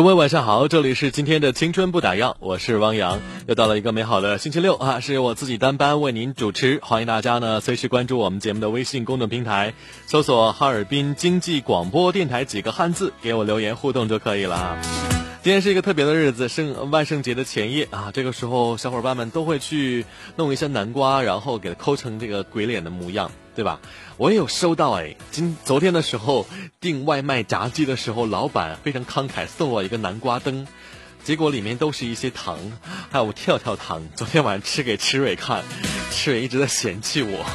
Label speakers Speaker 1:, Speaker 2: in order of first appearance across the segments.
Speaker 1: 各位晚上好，这里是今天的青春不打烊，我是汪洋，又到了一个美好的星期六啊，是由我自己单班为您主持，欢迎大家呢随时关注我们节目的微信公众平台，搜索哈尔滨经济广播电台几个汉字，给我留言互动就可以了啊。今天是一个特别的日子，圣万圣节的前夜啊，这个时候小伙伴们都会去弄一些南瓜，然后给它抠成这个鬼脸的模样。对吧？我也有收到哎，今昨天的时候订外卖炸鸡的时候，老板非常慷慨送我一个南瓜灯，结果里面都是一些糖，还有跳跳糖。昨天晚上吃给池蕊看，池蕊一直在嫌弃我。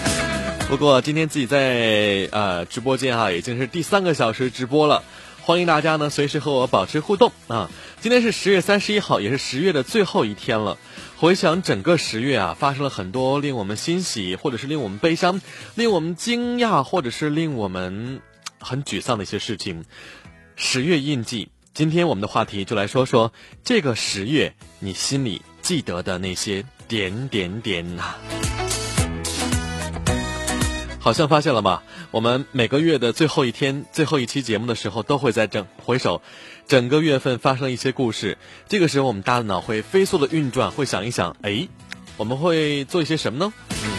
Speaker 1: 不过今天自己在呃直播间哈，已经是第三个小时直播了，欢迎大家呢随时和我保持互动啊。今天是十月三十一号，也是十月的最后一天了。回想整个十月啊，发生了很多令我们欣喜，或者是令我们悲伤，令我们惊讶，或者是令我们很沮丧的一些事情。十月印记，今天我们的话题就来说说这个十月你心里记得的那些点点点呐。好像发现了吗？我们每个月的最后一天、最后一期节目的时候，都会在整回首整个月份发生一些故事。这个时候，我们大脑会飞速的运转，会想一想，哎，我们会做一些什么呢？嗯，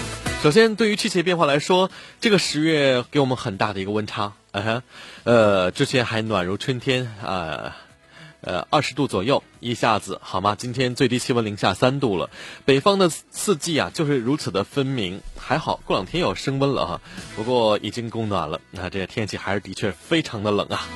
Speaker 1: 首先，对于气变化来说，这个十月给我们很大的一个温差。啊哈，呃，之前还暖如春天啊。呃二十度左右，一下子好吗？今天最低气温零下三度了。北方的四季啊，就是如此的分明。还好，过两天又升温了哈。不过已经供暖了，那这个天气还是的确非常的冷啊。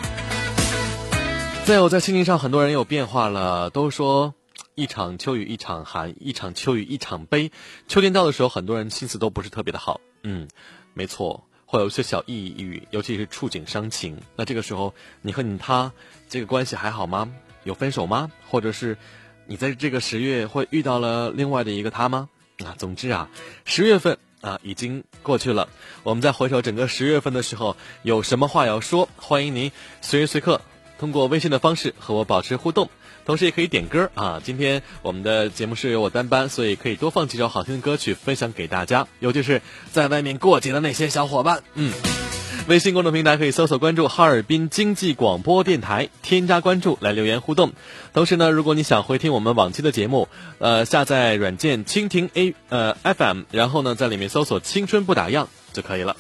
Speaker 1: 再有，在心情上，很多人有变化了，都说一场秋雨一场寒，一场秋雨一场悲。秋天到的时候，很多人心思都不是特别的好。嗯，没错。会有些小抑郁，尤其是触景伤情。那这个时候，你和你他这个关系还好吗？有分手吗？或者是你在这个十月会遇到了另外的一个他吗？啊，总之啊，十月份啊已经过去了。我们在回首整个十月份的时候，有什么话要说？欢迎您随时随刻通过微信的方式和我保持互动。同时也可以点歌啊！今天我们的节目是由我单班，所以可以多放几首好听的歌曲分享给大家，尤其是在外面过节的那些小伙伴。嗯，微信公众平台可以搜索关注哈尔滨经济广播电台，添加关注来留言互动。同时呢，如果你想回听我们往期的节目，呃，下载软件蜻蜓 A 呃 FM，然后呢在里面搜索“青春不打烊”就可以了。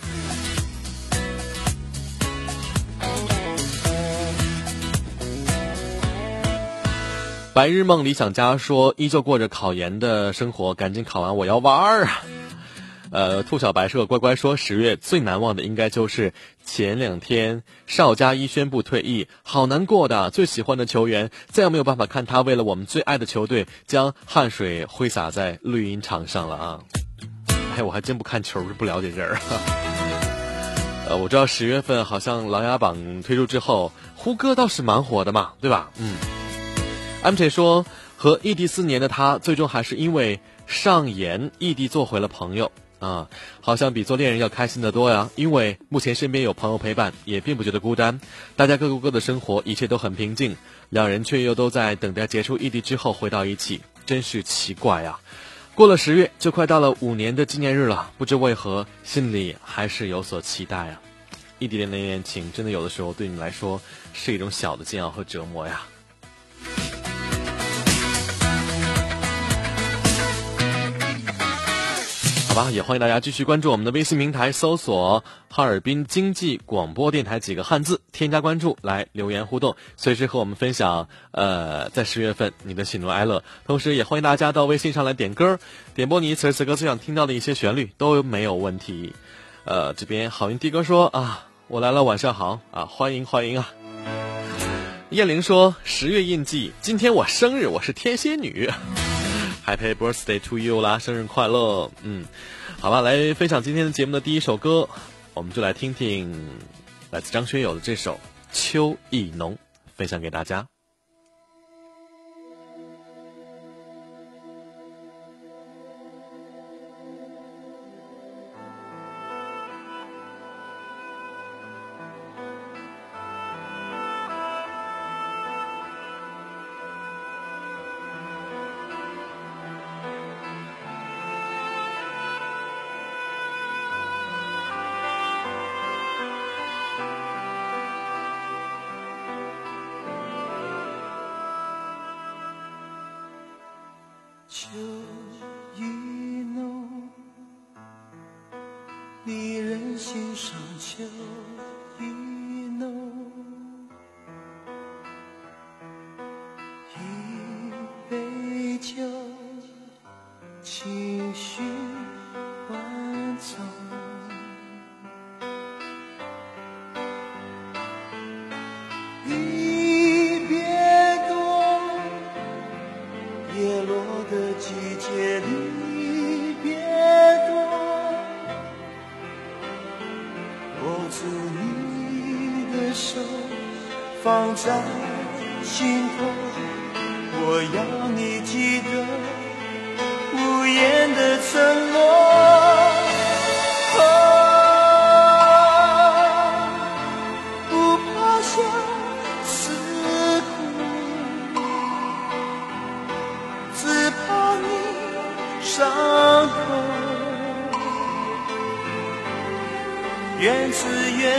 Speaker 1: 白日梦理想家说：“依旧过着考研的生活，赶紧考完我要玩儿啊！” 呃，兔小白是个乖乖说：“十月最难忘的应该就是前两天邵佳一宣布退役，好难过的。最喜欢的球员再也没有办法看他为了我们最爱的球队将汗水挥洒在绿茵场上了啊！” 哎，我还真不看球是，不了解这儿。呃，我知道十月份好像琅琊榜推出之后，胡歌倒是蛮火的嘛，对吧？嗯。M J 说，和异地四年的他，最终还是因为上演异地做回了朋友啊，好像比做恋人要开心的多呀。因为目前身边有朋友陪伴，也并不觉得孤单，大家各过各的生活，一切都很平静。两人却又都在等待结束异地之后回到一起，真是奇怪呀。过了十月，就快到了五年的纪念日了，不知为何心里还是有所期待啊。异地恋的恋情，真的有的时候对你来说是一种小的煎熬和折磨呀。吧，也欢迎大家继续关注我们的微信平台，搜索“哈尔滨经济广播电台”几个汉字，添加关注来留言互动，随时和我们分享。呃，在十月份你的喜怒哀乐，同时也欢迎大家到微信上来点歌，点播你此时此刻最想听到的一些旋律都没有问题。呃，这边好运的哥说啊，我来了，晚上好啊，欢迎欢迎啊。燕玲说十月印记，今天我生日，我是天蝎女。Happy birthday to you 啦！生日快乐！嗯，好吧，来分享今天的节目的第一首歌，我们就来听听来自张学友的这首《秋意浓》，分享给大家。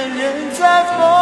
Speaker 2: 人在风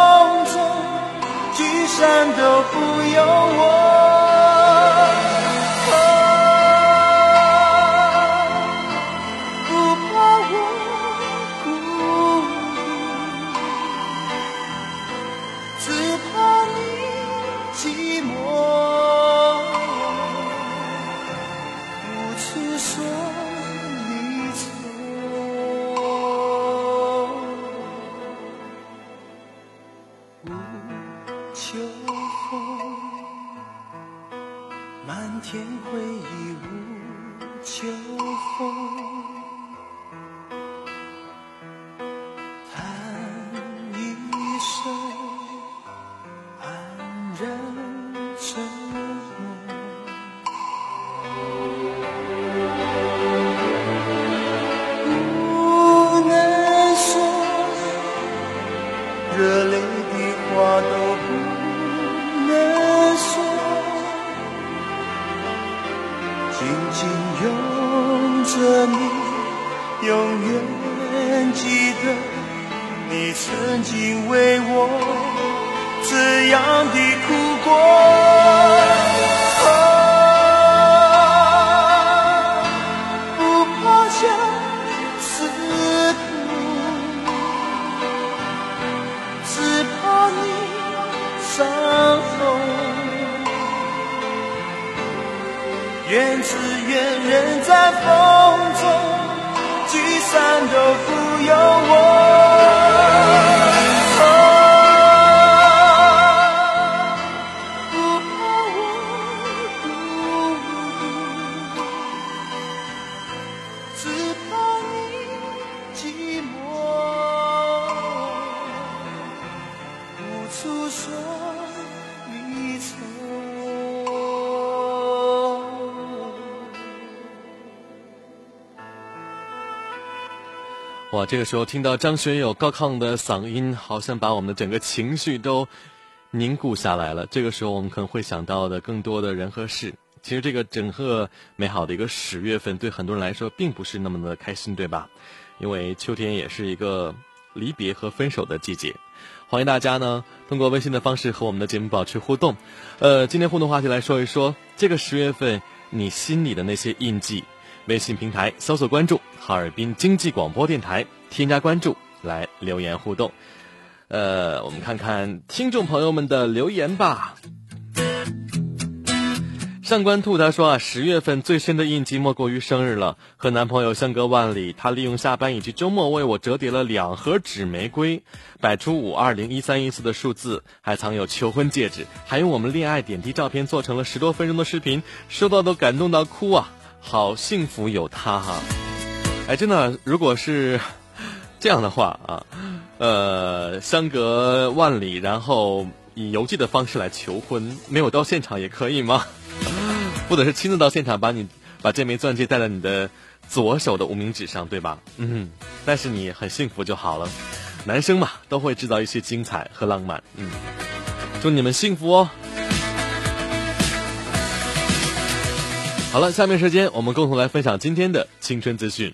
Speaker 2: 愿只愿人在风中聚散都不由我。
Speaker 1: 这个时候听到张学友高亢的嗓音，好像把我们的整个情绪都凝固下来了。这个时候，我们可能会想到的更多的人和事。其实，这个整个美好的一个十月份，对很多人来说并不是那么的开心，对吧？因为秋天也是一个离别和分手的季节。欢迎大家呢，通过微信的方式和我们的节目保持互动。呃，今天互动话题来说一说这个十月份你心里的那些印记。微信平台搜索关注哈尔滨经济广播电台，添加关注来留言互动。呃，我们看看听众朋友们的留言吧。上官兔他说啊，十月份最深的印记莫过于生日了。和男朋友相隔万里，他利用下班以及周末为我折叠了两盒纸玫瑰，摆出五二零一三一四的数字，还藏有求婚戒指，还用我们恋爱点滴照片做成了十多分钟的视频，收到都感动到哭啊！好幸福有他哈！哎，真的，如果是这样的话啊，呃，相隔万里，然后以邮寄的方式来求婚，没有到现场也可以吗？或者是亲自到现场把你把这枚钻戒戴在你的左手的无名指上，对吧？嗯，但是你很幸福就好了。男生嘛，都会制造一些精彩和浪漫。嗯，祝你们幸福哦。好了，下面时间我们共同来分享今天的青春资讯。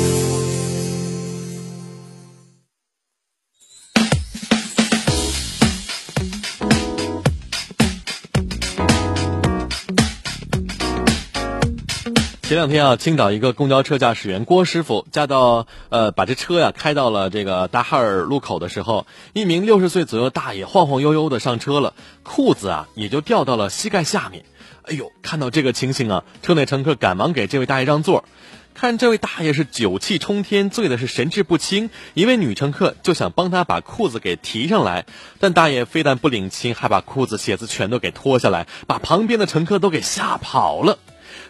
Speaker 1: 前两天啊，青岛一个公交车驾驶员郭师傅驾到呃，把这车呀开到了这个大哈尔路口的时候，一名六十岁左右大爷晃晃悠悠的上车了，裤子啊也就掉到了膝盖下面。哎呦，看到这个情形啊，车内乘客赶忙给这位大爷让座。看这位大爷是酒气冲天，醉的是神志不清。一位女乘客就想帮他把裤子给提上来，但大爷非但不领情，还把裤子鞋子全都给脱下来，把旁边的乘客都给吓跑了。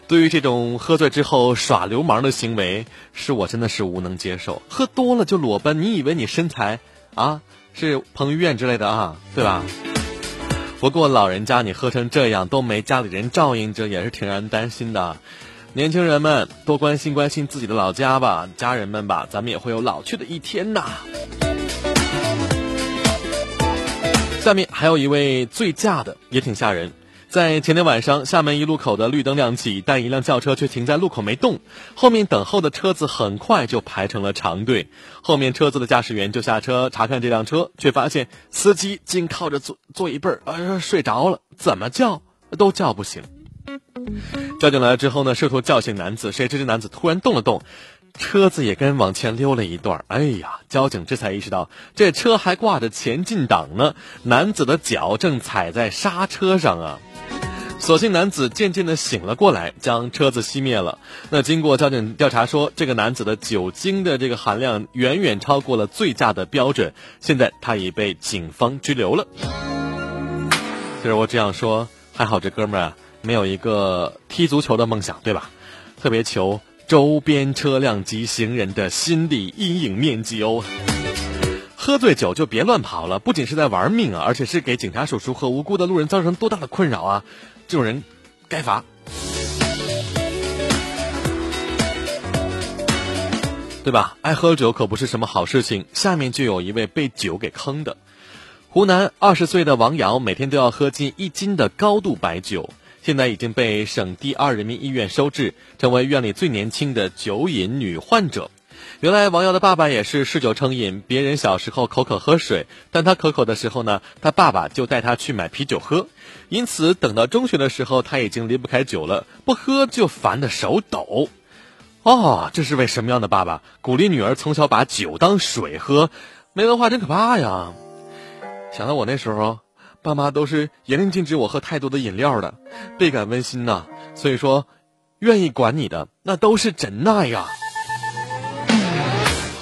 Speaker 1: 对于这种喝醉之后耍流氓的行为，是我真的是无能接受。喝多了就裸奔，你以为你身材啊是彭于晏之类的啊，对吧？不过老人家你喝成这样都没家里人照应着，也是挺让人担心的。年轻人们多关心关心自己的老家吧，家人们吧，咱们也会有老去的一天呐。下面还有一位醉驾的，也挺吓人。在前天晚上，厦门一路口的绿灯亮起，但一辆轿车却停在路口没动。后面等候的车子很快就排成了长队。后面车子的驾驶员就下车查看这辆车，却发现司机竟靠着座座椅背儿呃睡着了，怎么叫都叫不醒。交警来了之后呢，试图叫醒男子，谁知这男子突然动了动，车子也跟往前溜了一段。哎呀，交警这才意识到这车还挂着前进档呢，男子的脚正踩在刹车上啊。所幸男子渐渐的醒了过来，将车子熄灭了。那经过交警调查说，这个男子的酒精的这个含量远远超过了醉驾的标准，现在他已被警方拘留了。其实我这样说，还好这哥们儿啊没有一个踢足球的梦想，对吧？特别求周边车辆及行人的心理阴影面积哦。喝醉酒就别乱跑了，不仅是在玩命啊，而且是给警察叔叔和无辜的路人造成多大的困扰啊！这种人该罚，对吧？爱喝酒可不是什么好事情。下面就有一位被酒给坑的，湖南二十岁的王瑶，每天都要喝近一斤的高度白酒，现在已经被省第二人民医院收治，成为院里最年轻的酒瘾女患者。原来王瑶的爸爸也是嗜酒成瘾，别人小时候口渴喝水，但他口渴的时候呢，他爸爸就带他去买啤酒喝。因此，等到中学的时候，他已经离不开酒了，不喝就烦得手抖。哦，这是位什么样的爸爸？鼓励女儿从小把酒当水喝，没文化真可怕呀！想到我那时候，爸妈都是严令禁止我喝太多的饮料的，倍感温馨呐。所以说，愿意管你的那都是真爱呀。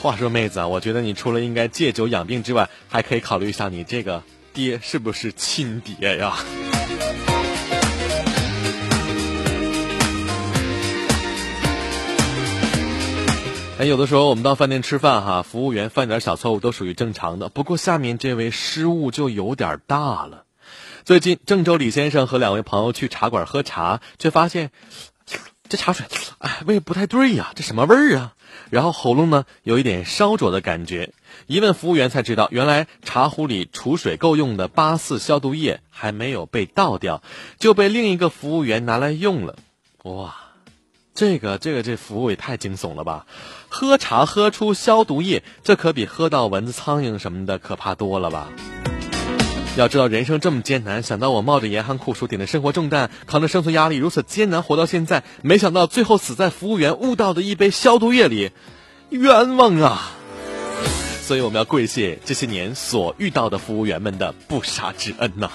Speaker 1: 话说妹子啊，我觉得你除了应该戒酒养病之外，还可以考虑一下你这个爹是不是亲爹呀？哎，有的时候我们到饭店吃饭哈，服务员犯点小错误都属于正常的。不过下面这位失误就有点大了。最近郑州李先生和两位朋友去茶馆喝茶，却发现这茶水，哎，味不太对呀，这什么味儿啊？然后喉咙呢有一点烧灼的感觉。一问服务员才知道，原来茶壶里储水够用的八四消毒液还没有被倒掉，就被另一个服务员拿来用了。哇，这个这个这服务也太惊悚了吧！喝茶喝出消毒液，这可比喝到蚊子苍蝇什么的可怕多了吧？要知道人生这么艰难，想到我冒着严寒酷暑，顶着生活重担，扛着生存压力，如此艰难活到现在，没想到最后死在服务员误倒的一杯消毒液里，冤枉啊！所以我们要跪谢这些年所遇到的服务员们的不杀之恩呐。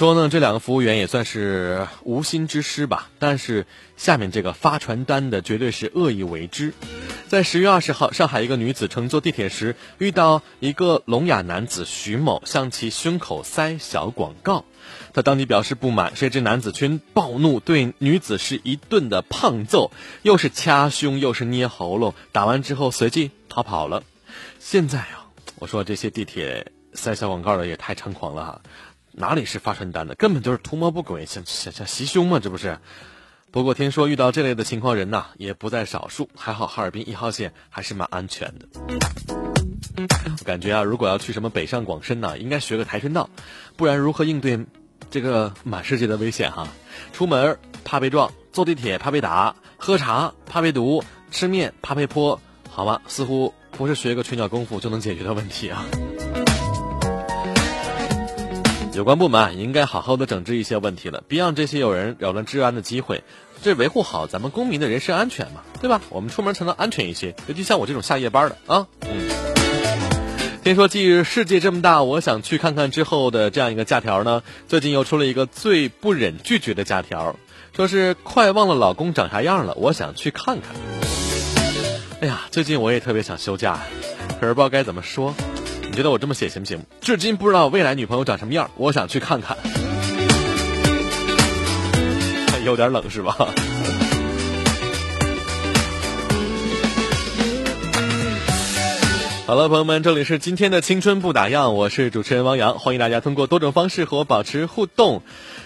Speaker 1: 说呢？这两个服务员也算是无心之失吧。但是下面这个发传单的绝对是恶意为之。在十月二十号，上海一个女子乘坐地铁时，遇到一个聋哑男子徐某向其胸口塞小广告，她当即表示不满，谁知男子却暴怒，对女子是一顿的胖揍，又是掐胸又是捏喉咙，打完之后随即逃跑了。现在啊，我说这些地铁塞小广告的也太猖狂了哈，哪里是发传单的，根本就是图谋不轨，想想想袭胸嘛，这不是？不过听说遇到这类的情况人呐也不在少数，还好哈尔滨一号线还是蛮安全的。我感觉啊，如果要去什么北上广深呐，应该学个跆拳道，不然如何应对这个满世界的危险哈？出门怕被撞，坐地铁怕被打，喝茶怕被毒，吃面怕被泼，好吗？似乎不是学个拳脚功夫就能解决的问题啊。有关部门应该好好的整治一些问题了，别让这些有人扰乱治安的机会。这维护好咱们公民的人身安全嘛，对吧？我们出门才能安全一些。尤其像我这种下夜班的啊，嗯。听说继日世界这么大，我想去看看之后的这样一个假条呢，最近又出了一个最不忍拒绝的假条，说是快忘了老公长啥样了，我想去看看。哎呀，最近我也特别想休假，可是不知道该怎么说。你觉得我这么写行不行？至今不知道未来女朋友长什么样，我想去看看。有点冷是吧？好了，朋友们，这里是今天的青春不打烊，我是主持人王洋，欢迎大家通过多种方式和我保持互动。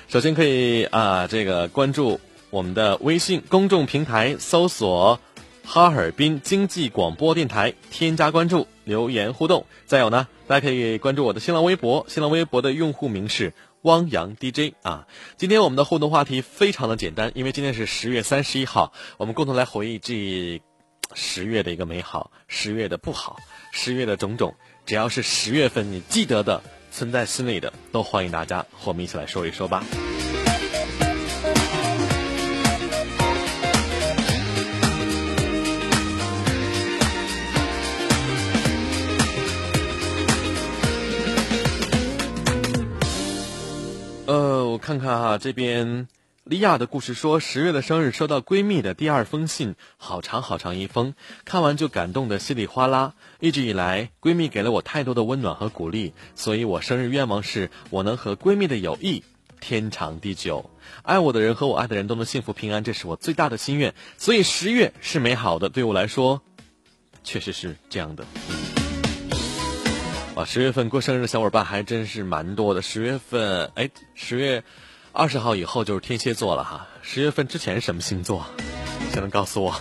Speaker 1: 首先可以啊，这个关注我们的微信公众平台，搜索。哈尔滨经济广播电台，添加关注，留言互动。再有呢，大家可以关注我的新浪微博，新浪微博的用户名是汪洋 DJ 啊。今天我们的互动话题非常的简单，因为今天是十月三十一号，我们共同来回忆这十月的一个美好，十月的不好，十月的种种。只要是十月份你记得的，存在心里的，都欢迎大家和我们一起来说一说吧。看哈，这边莉亚的故事说，十月的生日收到闺蜜的第二封信，好长好长一封，看完就感动的稀里哗啦。一直以来，闺蜜给了我太多的温暖和鼓励，所以我生日愿望是我能和闺蜜的友谊天长地久，爱我的人和我爱的人都能幸福平安，这是我最大的心愿。所以十月是美好的，对我来说，确实是这样的。哇，十月份过生日的小伙伴还真是蛮多的。十月份，哎，十月二十号以后就是天蝎座了哈。十月份之前什么星座？谁能告诉我？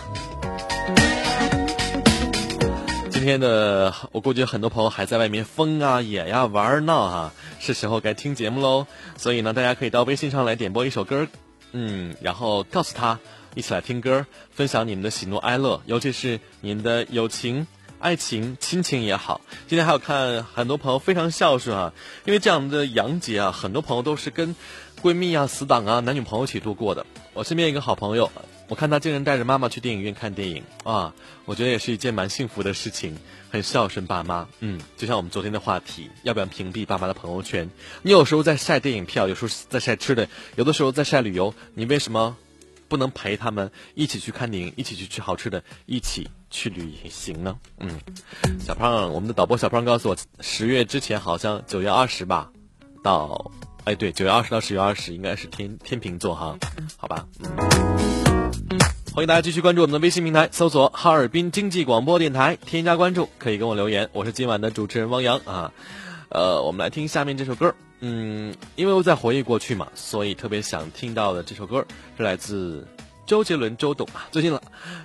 Speaker 1: 今天的我估计很多朋友还在外面疯啊、野呀、玩闹哈，是时候该听节目喽。所以呢，大家可以到微信上来点播一首歌，嗯，然后告诉他一起来听歌，分享你们的喜怒哀乐，尤其是你们的友情。爱情、亲情也好，今天还有看很多朋友非常孝顺啊，因为这样的洋节啊，很多朋友都是跟闺蜜啊、死党啊、男女朋友一起度过的。我身边一个好朋友，我看他竟然带着妈妈去电影院看电影啊，我觉得也是一件蛮幸福的事情，很孝顺爸妈。嗯，就像我们昨天的话题，要不要屏蔽爸妈的朋友圈？你有时候在晒电影票，有时候在晒吃的，有的时候在晒旅游，你为什么不能陪他们一起去看电影，一起去吃好吃的，一起？去旅行呢？嗯，小胖，我们的导播小胖告诉我，十月之前好像九月二十吧，到，哎，对，九月二十到十月二十应该是天天平座哈，好吧。欢迎大家继续关注我们的微信平台，搜索哈尔滨经济广播电台，添加关注，可以跟我留言。我是今晚的主持人汪洋啊。
Speaker 3: 呃，我们来听下面这首歌。嗯，因为我在回忆过去嘛，所以特别想听到的这首歌是来自周杰伦周董啊。最近了，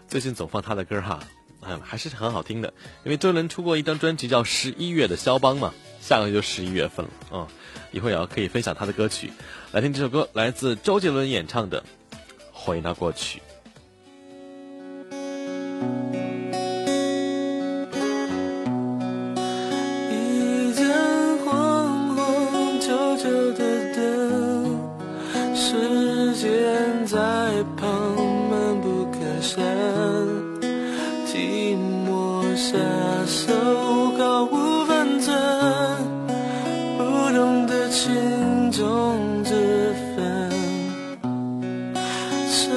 Speaker 3: 最近总放他的歌哈，嗯，还是很好听的。因为周杰伦出过一张专辑叫《十一月的肖邦》嘛，下个月就十一月份了嗯，一会儿也要可以分享他的歌曲。来听这首歌，来自周杰伦演唱的《回到过去》。寂寞下手种子分，沉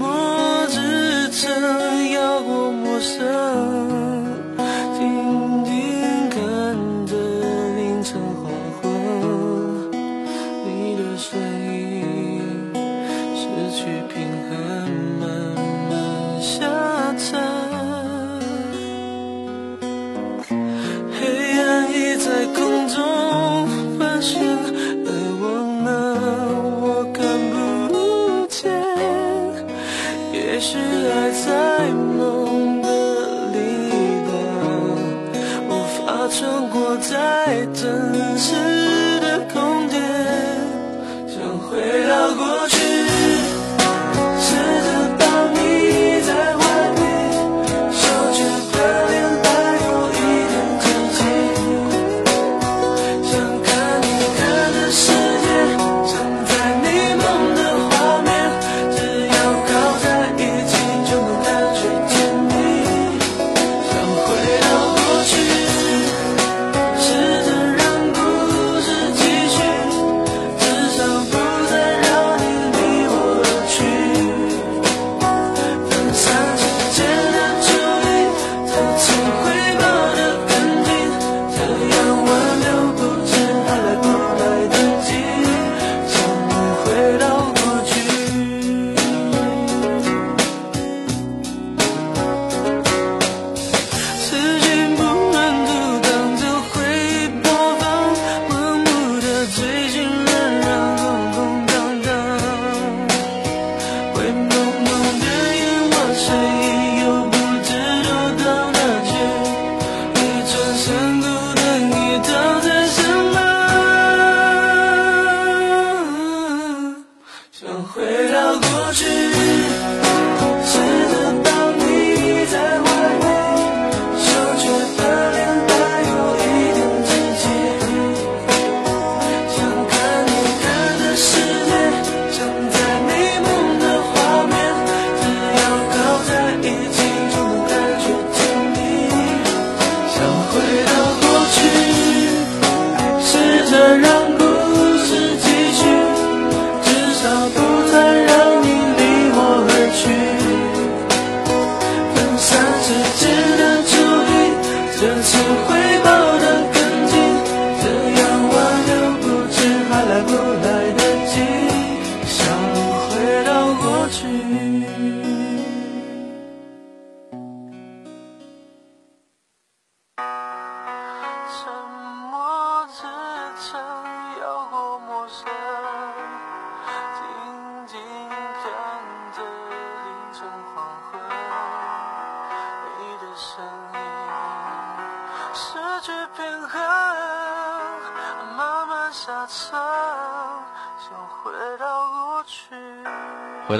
Speaker 3: 默支撑，要过陌生。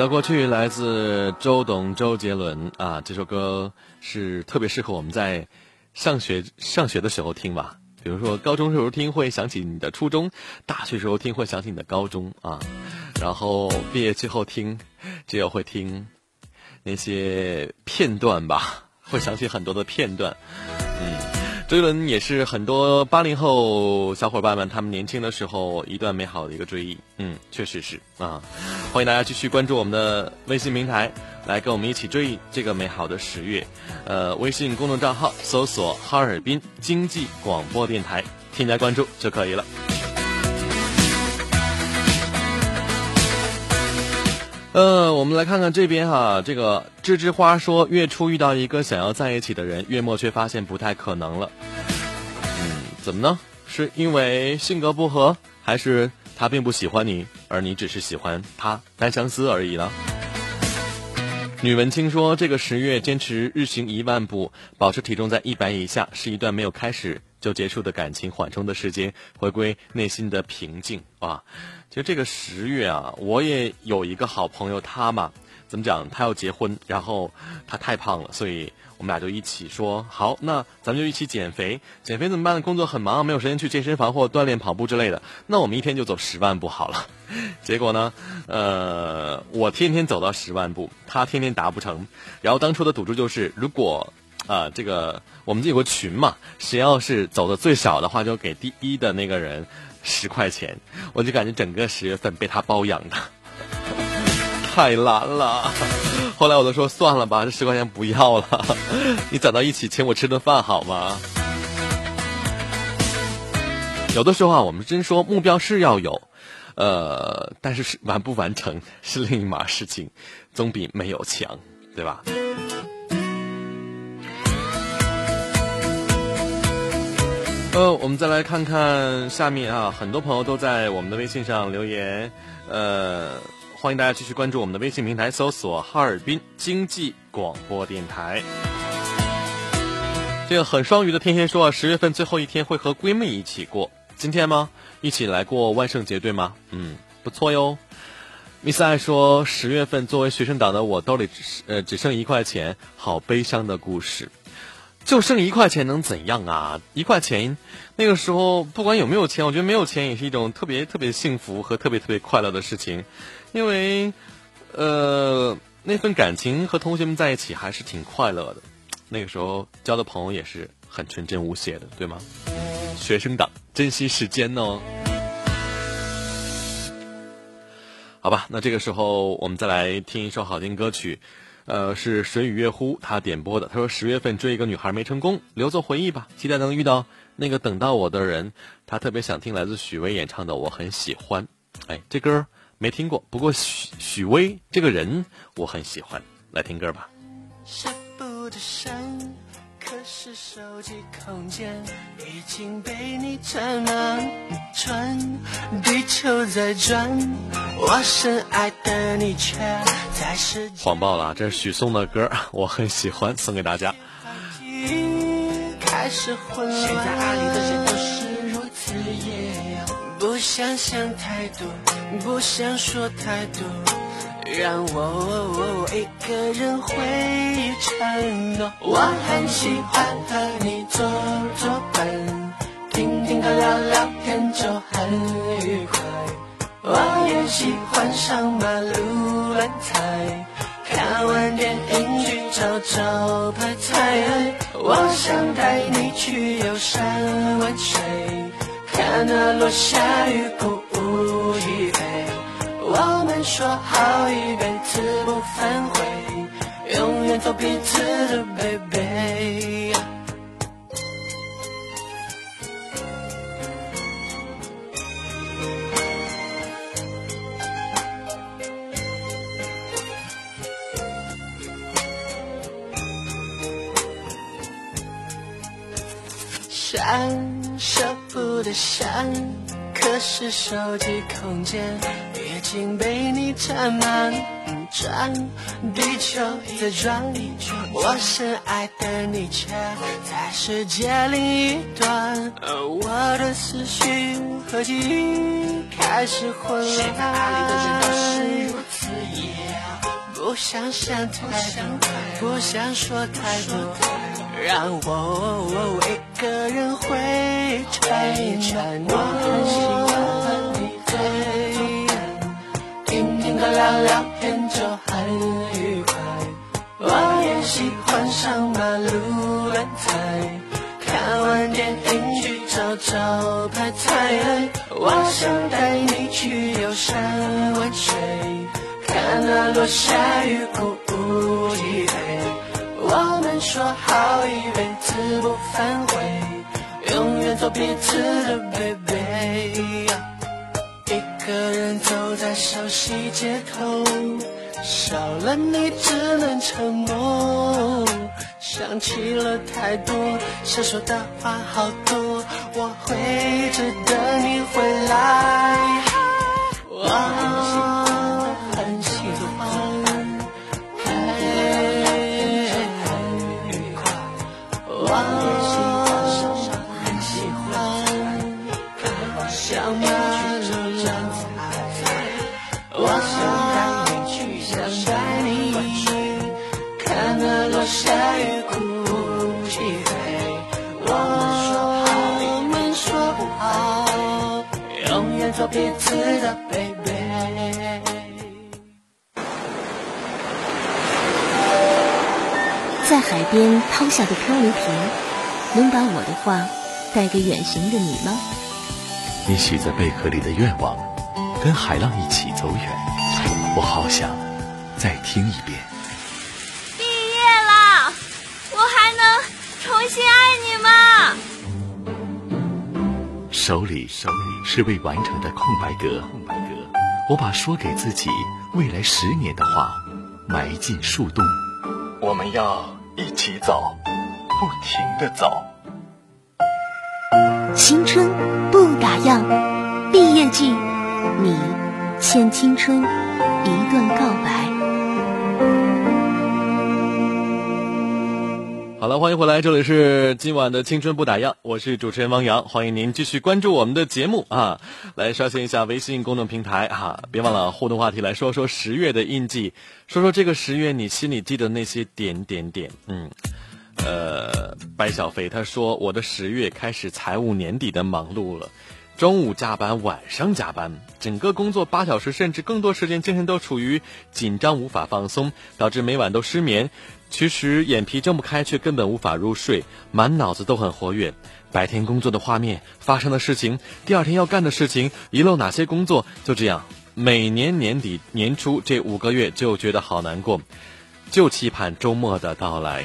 Speaker 3: 过去，来自周董、周杰伦啊，这首歌是特别适合我们在上学上学的时候听吧。比如说高中时候听会想起你的初中，大学时候听会想起你的高中啊，然后毕业之后听，只有会听那些片段吧，会想起很多的片段，嗯。这一轮也是很多八零后小伙伴们他们年轻的时候一段美好的一个追忆，嗯，确实是。啊，欢迎大家继续关注我们的微信平台，来跟我们一起追忆这个美好的十月，呃，微信公众账号搜索哈尔滨经济广播电台，添加关注就可以了。呃，我们来看看这边哈，这个芝芝花说，月初遇到一个想要在一起的人，月末却发现不太可能了。嗯，怎么呢？
Speaker 1: 是因为性格不合，还是他并不喜欢你，而你只是喜欢他单相思而已呢？女文青说：“这个十月坚持日行一万步，保持体重在一百以下，是一段没有开始就结束的感情缓冲的时间，回归内心的平静啊！其实这个十月啊，我也有一个好朋友，他嘛，怎么讲？他要结婚，然后他太胖了，所以。”我们俩就一起说好，那咱们就一起减肥。减肥怎么办呢？工作很忙，没有时间去健身房或锻炼跑步之类的。那我们一天就走十万步好了。结果呢，呃，我天天走到十万步，他天天达不成。然后当初的赌注就是，如果啊，这个我们这有个群嘛，谁要是走的最少的话，就给第一的那个人十块钱。我就感觉整个十月份被他包养的。太难了，后来我都说算了吧，这十块钱不要了，你攒到一起请我吃顿饭好吗？有的时候啊，我们真说目标是要有，呃，但是是完不完成是另一码事情，总比没有强，对吧？呃，我们再来看看下面啊，很多朋友都在我们的微信上留言，呃。欢迎大家继续关注我们的微信平台，搜索“哈尔滨经济广播电台”。这个很双鱼的天天说啊，十月份最后一天会和闺蜜一起过，今天吗？一起来过万圣节对吗？嗯，不错哟。Miss 爱说，十月份作为学生党的我兜里只呃只剩一块钱，好悲伤的故事。就剩一块钱能怎样啊？一块钱，那个时候不管有没有钱，我觉得没有钱也是一种特别特别幸福和特别特别快乐的事情。因为，呃，那份感情和同学们在一起还是挺快乐的，那个时候交的朋友也是很纯真无邪的，对吗？学生党，珍惜时间哦。好吧，那这个时候我们再来听一首好听歌曲，呃，是水与月乎他点播的。他说十月份追一个女孩没成功，留作回忆吧，期待能遇到那个等到我的人。他特别想听来自许巍演唱的《我很喜欢》。哎，这歌。没听过，不过许许巍这个人我很喜欢，来听歌吧。舍不得伤，可是手机空间已经被你占满。转，地球在转，我深爱的你却在世界。谎报了，这是许嵩的歌，我很喜欢，送给大家。开始混乱，现在爱里的人都是如此野。不想想太多，不想说太多，让我一个人回忆承诺。我很喜欢和你做做伴，听听歌聊聊天就很愉快。我也喜欢上马路乱猜，看完电影去找招牌菜。我想带你去游山玩水。看那落下雨，鼓舞一杯。我们说好一辈子不反悔，永远做彼此的 baby。山。不得删，可是手机空间心被你占满。转，地球在转，我深爱的你却在世界另一端。我的思绪和记忆开始混乱。现在爱的如此野，不想想太多，不想说太多。让我一个人回程。我很喜欢你聊聊天就很愉快。我也喜欢上马路乱猜，看完电影去找招牌菜。我想带你去游山玩水，看那落下雨鼓舞一杯。我们说好一辈子不反悔，永远做彼此的 baby。个人走在熟悉街头，少了你只能沉默。想起了太多，想说的话好多。
Speaker 2: 我会一直等你回来。我彼此的 baby。
Speaker 4: 在海边抛下的漂流瓶，能把我的话带给远行的你吗？
Speaker 5: 你许在贝壳里的愿望，跟海浪一起走远，我好想再听一遍。手里手里是未完成的空白格，空白格。我把说给自己未来十年的话埋进树洞。我们要一起走，不停的走。
Speaker 4: 青春不打烊，毕业季，你欠青春一段告白。
Speaker 1: 好了，欢迎回来，这里是今晚的青春不打烊，我是主持人汪洋，欢迎您继续关注我们的节目啊，来刷新一下微信公众平台啊，别忘了互动话题来说说十月的印记，说说这个十月你心里记得那些点点点，嗯。呃，白小飞他说，我的十月开始财务年底的忙碌了，中午加班，晚上加班，整个工作八小时甚至更多时间，精神都处于紧张，无法放松，导致每晚都失眠。其实眼皮睁不开，却根本无法入睡，满脑子都很活跃。白天工作的画面，发生的事情，第二天要干的事情，遗漏哪些工作，就这样，每年年底年初这五个月就觉得好难过，就期盼周末的到来。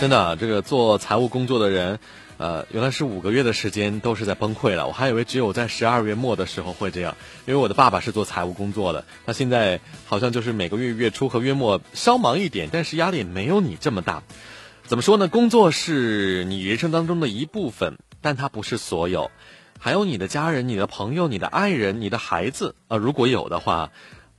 Speaker 1: 真的，这个做财务工作的人，呃，原来是五个月的时间都是在崩溃了。我还以为只有在十二月末的时候会这样，因为我的爸爸是做财务工作的，他现在好像就是每个月月初和月末稍忙一点，但是压力没有你这么大。怎么说呢？工作是你人生当中的一部分，但它不是所有。还有你的家人、你的朋友、你的爱人、你的孩子啊，如果有的话。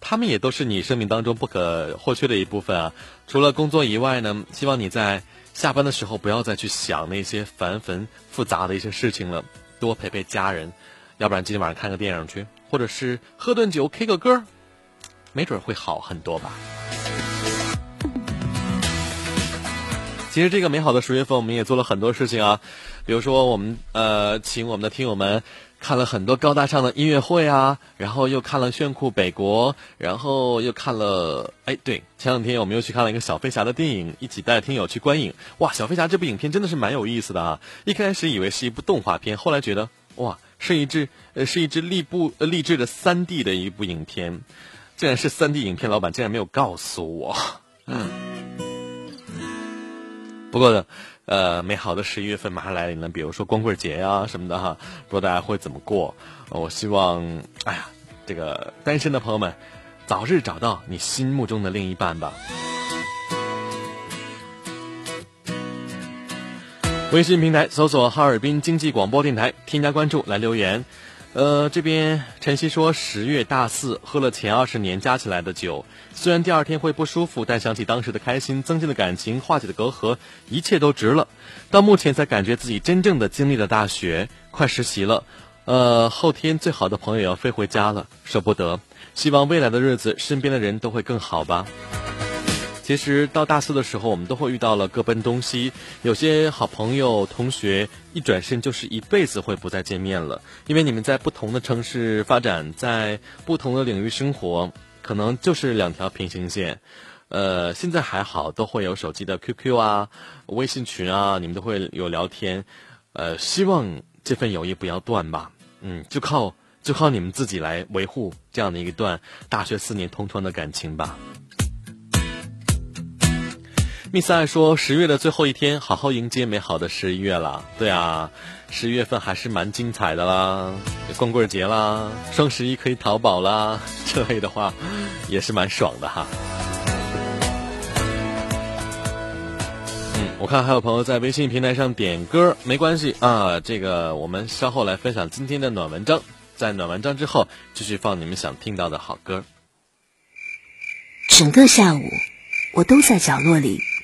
Speaker 1: 他们也都是你生命当中不可或缺的一部分啊！除了工作以外呢，希望你在下班的时候不要再去想那些繁繁复杂的一些事情了，多陪陪家人，要不然今天晚上看个电影去，或者是喝顿酒 K 个歌，没准会好很多吧。其实这个美好的十月份，我们也做了很多事情啊，比如说我们呃，请我们的听友们。看了很多高大上的音乐会啊，然后又看了炫酷北国，然后又看了，哎，对，前两天我们又去看了一个小飞侠的电影，一起带听友去观影。哇，小飞侠这部影片真的是蛮有意思的啊！一开始以为是一部动画片，后来觉得哇，是一支呃是一支励部励志的三 D 的一部影片，竟然是三 D 影片，老板竟然没有告诉我。嗯，不过呢。呃，美好的十一月份马上来临了，比如说光棍节呀什么的哈，不知道大家会怎么过？我希望，哎呀，这个单身的朋友们，早日找到你心目中的另一半吧。微信平台搜索哈尔滨经济广播电台，添加关注来留言。呃，这边晨曦说十月大四喝了前二十年加起来的酒，虽然第二天会不舒服，但想起当时的开心，增进的感情，化解的隔阂，一切都值了。到目前才感觉自己真正的经历了大学，快实习了。呃，后天最好的朋友要飞回家了，舍不得。希望未来的日子，身边的人都会更好吧。其实到大四的时候，我们都会遇到了各奔东西，有些好朋友、同学一转身就是一辈子会不再见面了，因为你们在不同的城市发展，在不同的领域生活，可能就是两条平行线。呃，现在还好，都会有手机的 QQ 啊、微信群啊，你们都会有聊天。呃，希望这份友谊不要断吧。嗯，就靠就靠你们自己来维护这样的一段大学四年同窗的感情吧。Miss 爱说：“十月的最后一天，好好迎接美好的十一月了。对啊，十一月份还是蛮精彩的啦，光棍节啦，双十一可以淘宝啦，这类的话，也是蛮爽的哈。嗯，我看还有朋友在微信平台上点歌，没关系啊，这个我们稍后来分享今天的暖文章，在暖文章之后继续放你们想听到的好歌。
Speaker 4: 整个下午，我都在角落里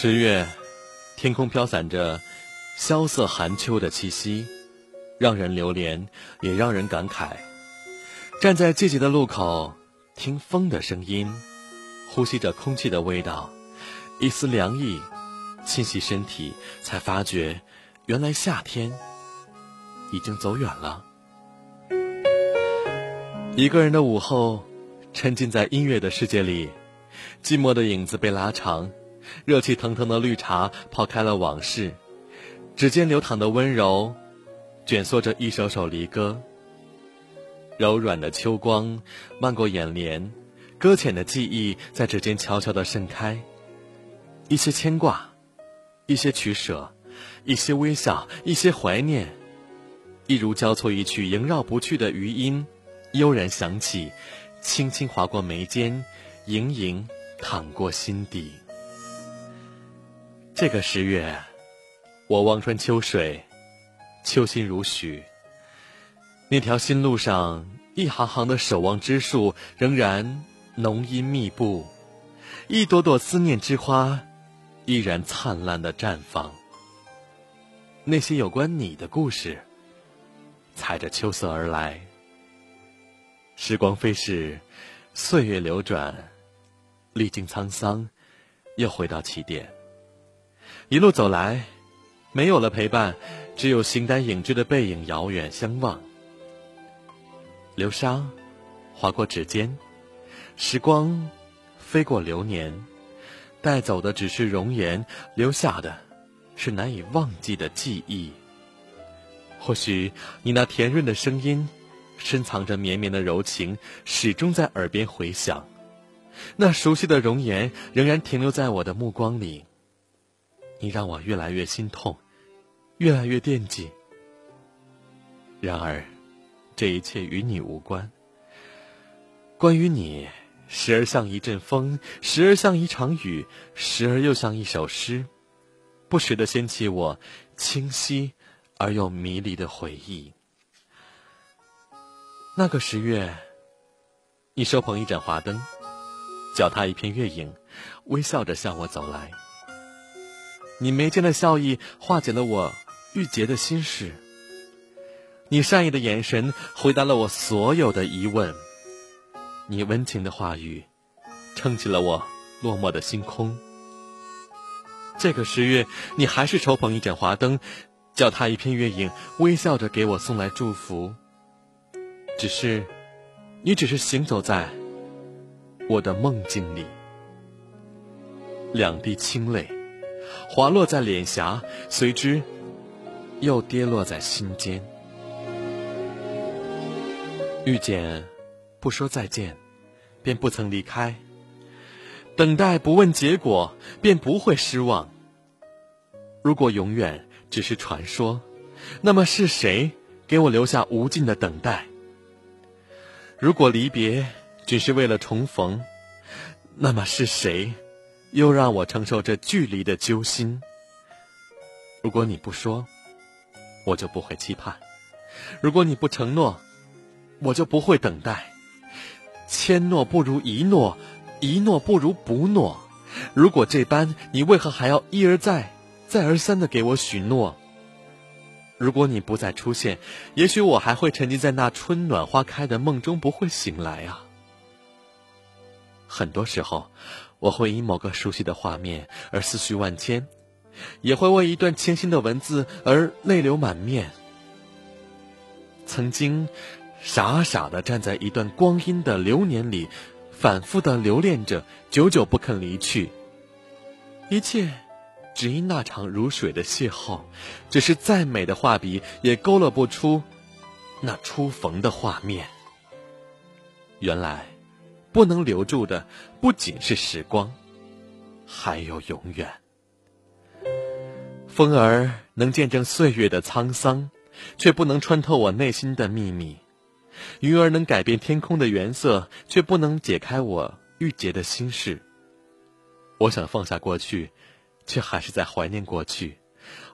Speaker 1: 十月，天空飘散着萧瑟寒秋的气息，让人流连，也让人感慨。站在季节的路口，听风的声音。呼吸着空气的味道，一丝凉意侵袭身体，才发觉，原来夏天已经走远了。一个人的午后，沉浸在音乐的世界里，寂寞的影子被拉长，热气腾腾的绿茶抛开了往事，指尖流淌的温柔，卷缩着一首首离歌。柔软的秋光漫过眼帘。搁浅的记忆在指尖悄悄地盛开，一些牵挂，一些取舍，一些微笑，一些怀念，一如交错一曲萦绕不去的余音，悠然响起，轻轻划过眉间，盈盈淌过心底。这个十月，我望穿秋水，秋心如许。那条新路上，一行行的守望之树仍然。浓荫密布，一朵朵思念之花，依然灿烂的绽放。那些有关你的故事，踩着秋色而来。时光飞逝，岁月流转，历经沧桑，又回到起点。一路走来，没有了陪伴，只有形单影只的背影遥远相望。流沙划过指尖。时光飞过流年，带走的只是容颜，留下的是难以忘记的记忆。或许你那甜润的声音，深藏着绵绵的柔情，始终在耳边回响。那熟悉的容颜仍然停留在我的目光里。你让我越来越心痛，越来越惦记。然而，这一切与你无关。关于你。时而像一阵风，时而像一场雨，时而又像一首诗，不时的掀起我清晰而又迷离的回忆。那个十月，你手捧一盏华灯，脚踏一片月影，微笑着向我走来。你眉间的笑意化解了我郁结的心事，你善意的眼神回答了我所有的疑问。你温情的话语，撑起了我落寞的星空。这个十月，你还是手捧一盏华灯，脚踏一片月影，微笑着给我送来祝福。只是，你只是行走在我的梦境里。两滴清泪，滑落在脸颊，随之又跌落在心间。遇见。不说再见，便不曾离开；等待不问结果，便不会失望。如果永远只是传说，那么是谁给我留下无尽的等待？如果离别只是为了重逢，那么是谁又让我承受这距离的揪心？如果你不说，我就不会期盼；如果你不承诺，我就不会等待。千诺不如一诺，一诺不如不诺。如果这般，你为何还要一而再、再而三的给我许诺？如果你不再出现，也许我还会沉浸在那春暖花开的梦中，不会醒来啊。很多时候，我会因某个熟悉的画面而思绪万千，也会为一段清新的文字而泪流满面。曾经。傻傻的站在一段光阴的流年里，
Speaker 3: 反复的留恋着，久久不肯离去。一切，只因那场如水的邂逅。只是再美的画笔，也勾勒不出那初逢的画面。原来，不能留住的不仅是时光，还有永远。风儿能见证岁月的沧桑，却不能穿透我内心的秘密；鱼儿能改变天空的原色，却不能解开我郁结的心事。我想放下过去，却还是在怀念过去；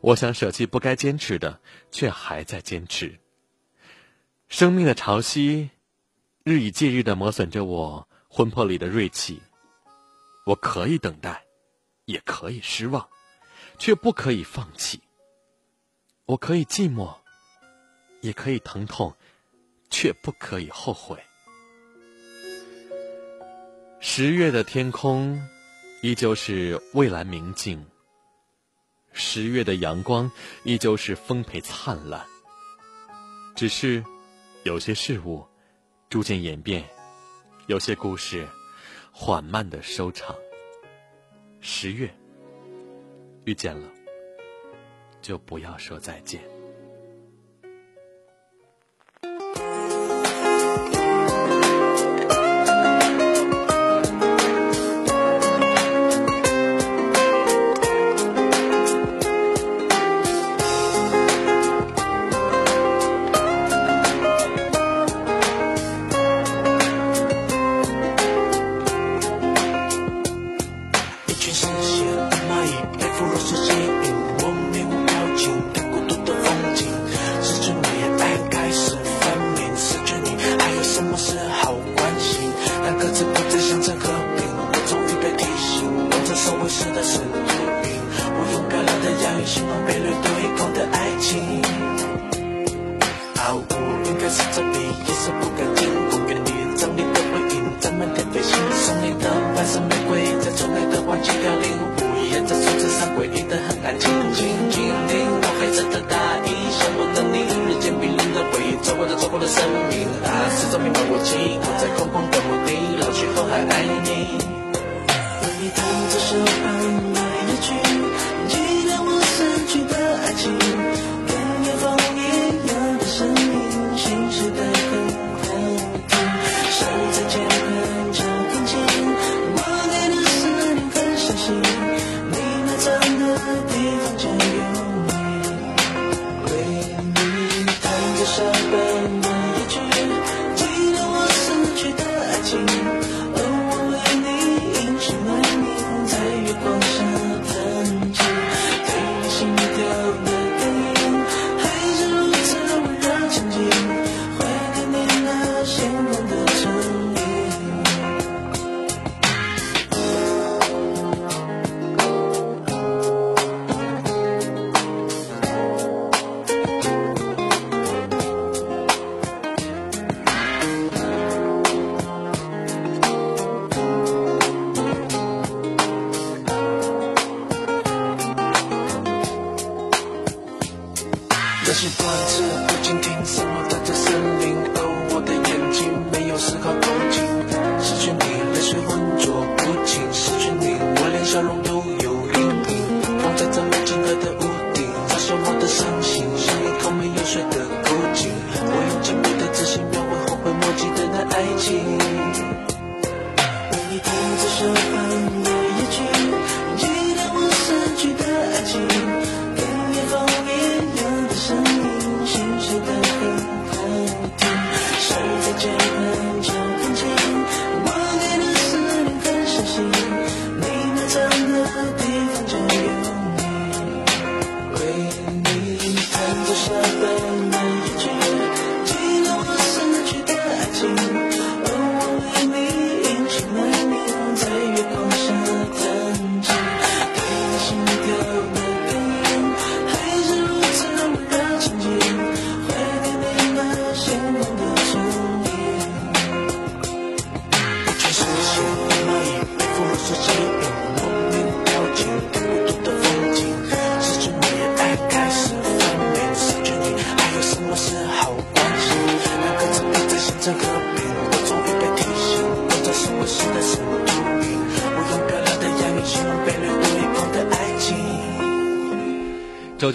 Speaker 3: 我想舍弃不该坚持的，却还在坚持。生命的潮汐。日以继日的磨损着我魂魄里的锐气。我可以等待，也可以失望，却不可以放弃。我可以寂寞，也可以疼痛，却不可以后悔。十月的天空依旧是蔚蓝明净，十月的阳光依旧是丰沛灿烂。只是有些事物。逐渐演变，有些故事缓慢的收场。十月遇见了，就不要说再见。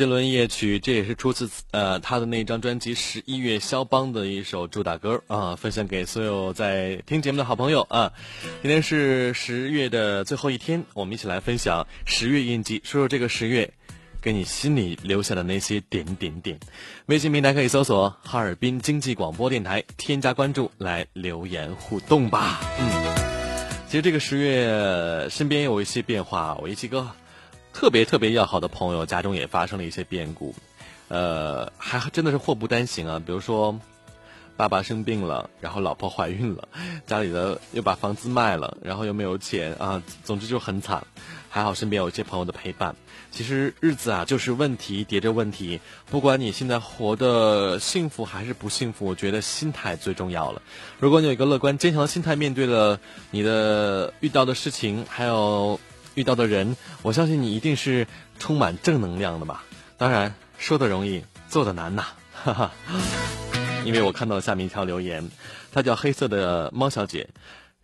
Speaker 1: 伦夜曲，这也是出自呃他的那张专辑《十一月肖邦》的一首主打歌啊，分享给所有在听节目的好朋友啊。今天是十月的最后一天，我们一起来分享十月印记，说说这个十月给你心里留下的那些点点点。微信平台可以搜索“哈尔滨经济广播电台”，添加关注来留言互动吧。嗯，其实这个十月身边有一些变化，我一起哥。特别特别要好的朋友家中也发生了一些变故，呃，还真的是祸不单行啊。比如说，爸爸生病了，然后老婆怀孕了，家里的又把房子卖了，然后又没有钱啊，总之就很惨。还好身边有一些朋友的陪伴。其实日子啊，就是问题叠着问题。不管你现在活得幸福还是不幸福，我觉得心态最重要了。如果你有一个乐观坚强的心态，面对了你的遇到的事情，还有。遇到的人，我相信你一定是充满正能量的吧？当然，说的容易，做的难呐，哈哈。因为我看到了下面一条留言，她叫黑色的猫小姐，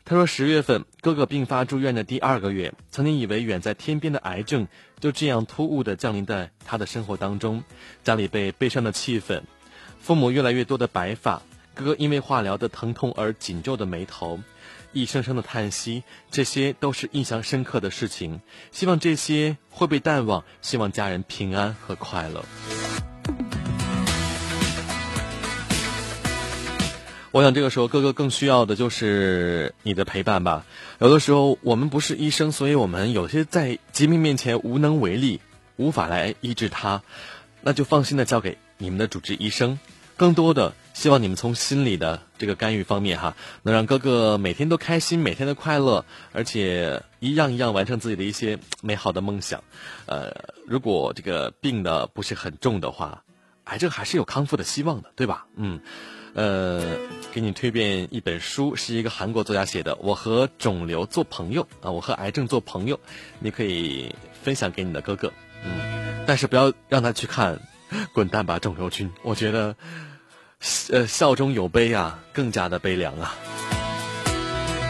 Speaker 1: 她说十月份哥哥病发住院的第二个月，曾经以为远在天边的癌症就这样突兀的降临在他的生活当中，家里被悲伤的气氛，父母越来越多的白发，哥哥因为化疗的疼痛而紧皱的眉头。一声声的叹息，这些都是印象深刻的事情。希望这些会被淡忘，希望家人平安和快乐。我想这个时候，哥哥更需要的就是你的陪伴吧。有的时候，我们不是医生，所以我们有些在疾病面前无能为力，无法来医治他，那就放心的交给你们的主治医生。更多的。希望你们从心里的这个干预方面哈，能让哥哥每天都开心，每天都快乐，而且一样一样完成自己的一些美好的梦想。呃，如果这个病的不是很重的话，癌症还是有康复的希望的，对吧？嗯，呃，给你推荐一本书，是一个韩国作家写的，《我和肿瘤做朋友》啊，我和癌症做朋友，你可以分享给你的哥哥。嗯，但是不要让他去看《滚蛋吧肿瘤君》，我觉得。呃，笑中有悲啊，更加的悲凉啊！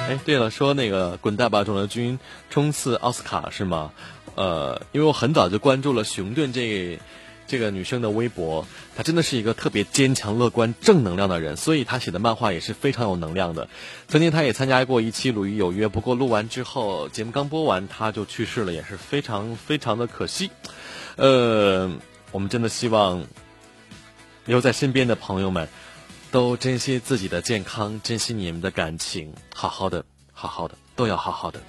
Speaker 1: 哎，对了，说那个《滚蛋吧，肿瘤君》冲刺奥斯卡是吗？呃，因为我很早就关注了熊顿这这个女生的微博，她真的是一个特别坚强、乐观、正能量的人，所以她写的漫画也是非常有能量的。曾经她也参加过一期《鲁豫有约》，不过录完之后，节目刚播完，她就去世了，也是非常非常的可惜。呃，我们真的希望。留在身边的朋友们，都珍惜自己的健康，珍惜你们的感情，好好的，好好的，都要好好的。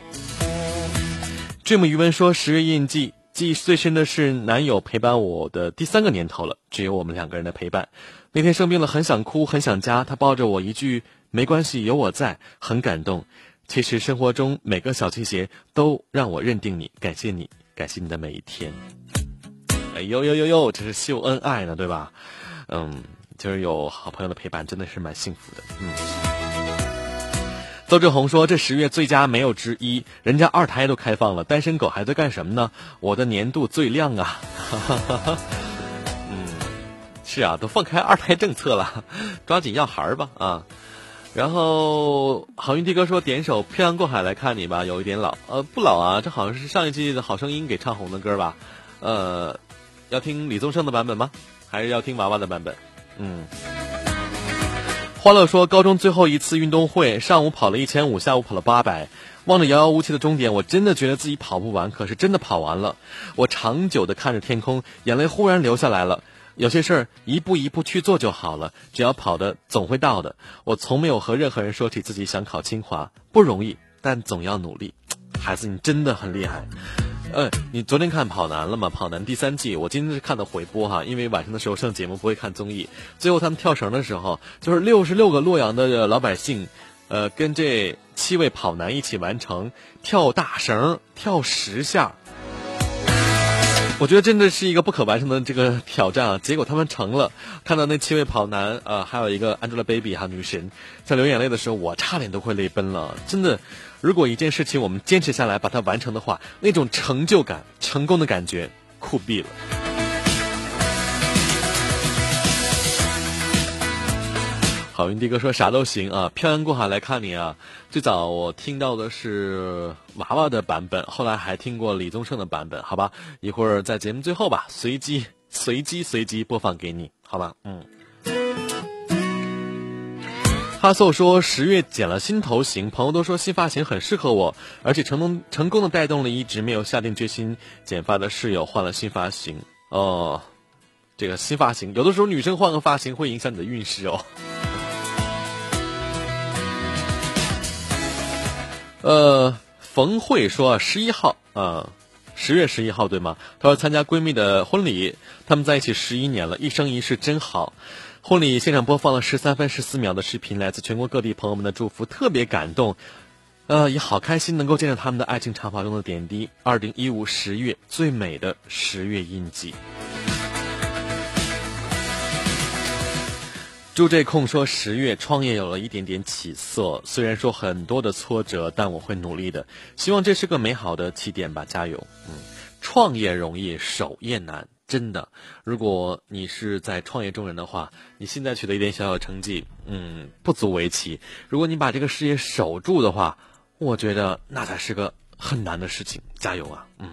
Speaker 1: Dream 余文说：“十月印记，记忆最深的是男友陪伴我的第三个年头了，只有我们两个人的陪伴。那天生病了，很想哭，很想家，他抱着我一句‘没关系，有我在’，很感动。其实生活中每个小细节都让我认定你，感谢你，感谢你的每一天。哎呦呦呦呦，这是秀恩爱呢，对吧？”嗯，就是有好朋友的陪伴，真的是蛮幸福的。嗯，邹志宏说：“这十月最佳没有之一，人家二胎都开放了，单身狗还在干什么呢？我的年度最亮啊！” 嗯，是啊，都放开二胎政策了，抓紧要孩儿吧啊！然后好运弟哥说：“点首《漂洋过海来看你》吧，有一点老，呃，不老啊，这好像是上一季的好声音给唱红的歌吧？呃，要听李宗盛的版本吗？”还是要听娃娃的版本，嗯。欢乐说，高中最后一次运动会，上午跑了一千五，下午跑了八百，望着遥遥无期的终点，我真的觉得自己跑不完，可是真的跑完了。我长久的看着天空，眼泪忽然流下来了。有些事儿一步一步去做就好了，只要跑的总会到的。我从没有和任何人说起自己想考清华，不容易，但总要努力。孩子，你真的很厉害。嗯，你昨天看跑男了吗？跑男第三季，我今天是看的回播哈，因为晚上的时候上节目不会看综艺。最后他们跳绳的时候，就是六十六个洛阳的老百姓，呃，跟这七位跑男一起完成跳大绳，跳十下。我觉得真的是一个不可完成的这个挑战啊！结果他们成了。看到那七位跑男，呃，还有一个 Angelababy 哈女神，在流眼泪的时候，我差点都快泪奔了，真的。如果一件事情我们坚持下来把它完成的话，那种成就感、成功的感觉酷毙了。好运的哥说啥都行啊，漂洋过海来看你啊。最早我听到的是娃娃的版本，后来还听过李宗盛的版本，好吧？一会儿在节目最后吧，随机随机随机播放给你，好吧？嗯。哈素说十月剪了新头型，朋友都说新发型很适合我，而且成功成功的带动了一直没有下定决心剪发的室友换了新发型哦。这个新发型，有的时候女生换个发型会影响你的运势哦。呃，冯慧说十一号啊，十月十一号对吗？她说参加闺蜜的婚礼，他们在一起十一年了，一生一世真好。婚礼现场播放了十三分十四秒的视频，来自全国各地朋友们的祝福，特别感动。呃，也好开心能够见到他们的爱情长跑中的点滴。二零一五十月最美的十月印记。朱这空说：“十月创业有了一点点起色，虽然说很多的挫折，但我会努力的。希望这是个美好的起点吧，加油！嗯，创业容易，守业难，真的。如果你是在创业中人的话，你现在取得一点小小成绩，嗯，不足为奇。如果你把这个事业守住的话，我觉得那才是个很难的事情。加油啊！嗯。”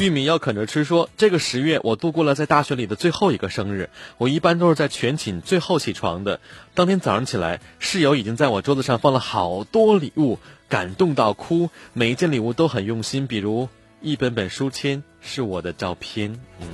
Speaker 1: 玉米要啃着吃。说这个十月，我度过了在大学里的最后一个生日。我一般都是在全寝最后起床的。当天早上起来，室友已经在我桌子上放了好多礼物，感动到哭。每一件礼物都很用心，比如一本本书签是我的照片。嗯，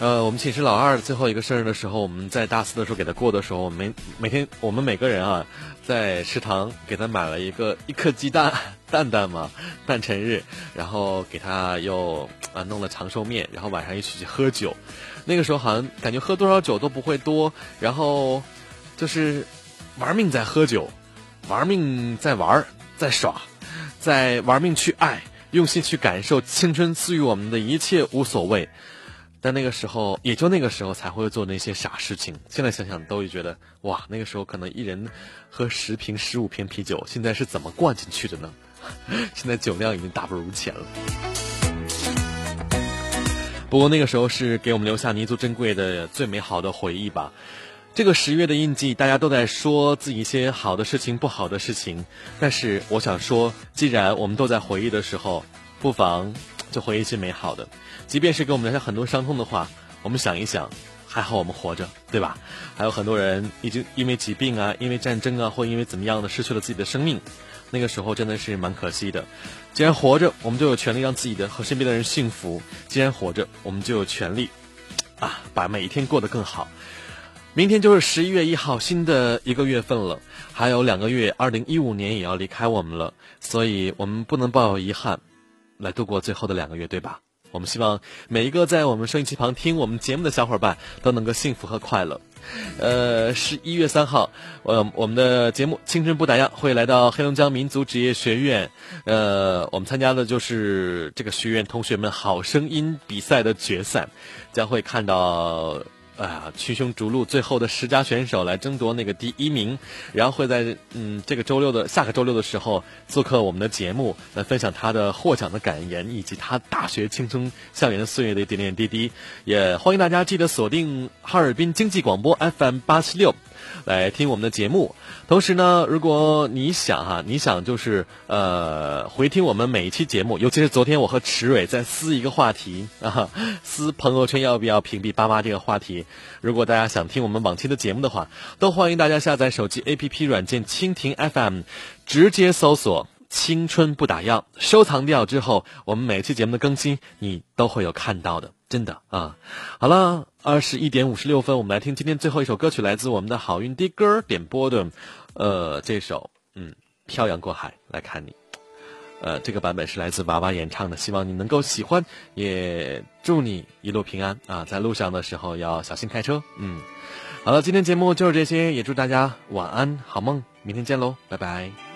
Speaker 1: 呃，我们寝室老二最后一个生日的时候，我们在大四的时候给他过的时候，每每天我们每个人啊。在食堂给他买了一个一颗鸡蛋蛋蛋嘛，诞辰日，然后给他又啊弄了长寿面，然后晚上一起去喝酒。那个时候好像感觉喝多少酒都不会多，然后就是玩命在喝酒，玩命在玩，在耍，在玩命去爱，用心去感受青春赐予我们的一切无所谓。但那个时候，也就那个时候才会做那些傻事情。现在想想，都会觉得哇，那个时候可能一人喝十瓶、十五瓶啤酒，现在是怎么灌进去的呢？现在酒量已经大不如前了。不过那个时候是给我们留下弥足珍贵的最美好的回忆吧。这个十月的印记，大家都在说自己一些好的事情、不好的事情。但是我想说，既然我们都在回忆的时候，不妨就回忆一些美好的。即便是给我们留下很多伤痛的话，我们想一想，还好我们活着，对吧？还有很多人已经因为疾病啊、因为战争啊，或因为怎么样的失去了自己的生命，那个时候真的是蛮可惜的。既然活着，我们就有权利让自己的和身边的人幸福；既然活着，我们就有权利啊，把每一天过得更好。明天就是十一月一号，新的一个月份了，还有两个月，二零一五年也要离开我们了，所以我们不能抱有遗憾来度过最后的两个月，对吧？我们希望每一个在我们收音机旁听我们节目的小伙伴都能够幸福和快乐。呃，十一月三号，呃，我们的节目《青春不打烊》会来到黑龙江民族职业学院。呃，我们参加的就是这个学院同学们好声音比赛的决赛，将会看到。啊，群雄逐鹿，最后的十佳选手来争夺那个第一名，然后会在嗯这个周六的下个周六的时候做客我们的节目，来分享他的获奖的感言以及他大学青春校园的岁月的点点滴滴。也欢迎大家记得锁定哈尔滨经济广播 FM 八七六。来听我们的节目，同时呢，如果你想哈，你想就是呃回听我们每一期节目，尤其是昨天我和池蕊在撕一个话题啊，撕朋友圈要不要屏蔽爸妈这个话题。如果大家想听我们往期的节目的话，都欢迎大家下载手机 APP 软件蜻蜓 FM，直接搜索“青春不打烊”，收藏掉之后，我们每期节目的更新你都会有看到的。真的啊，好了，二十一点五十六分，我们来听今天最后一首歌曲，来自我们的好运的歌点播的，呃，这首嗯，漂洋过海来看你，呃，这个版本是来自娃娃演唱的，希望你能够喜欢，也祝你一路平安啊，在路上的时候要小心开车，嗯，好了，今天节目就是这些，也祝大家晚安好梦，明天见喽，拜拜。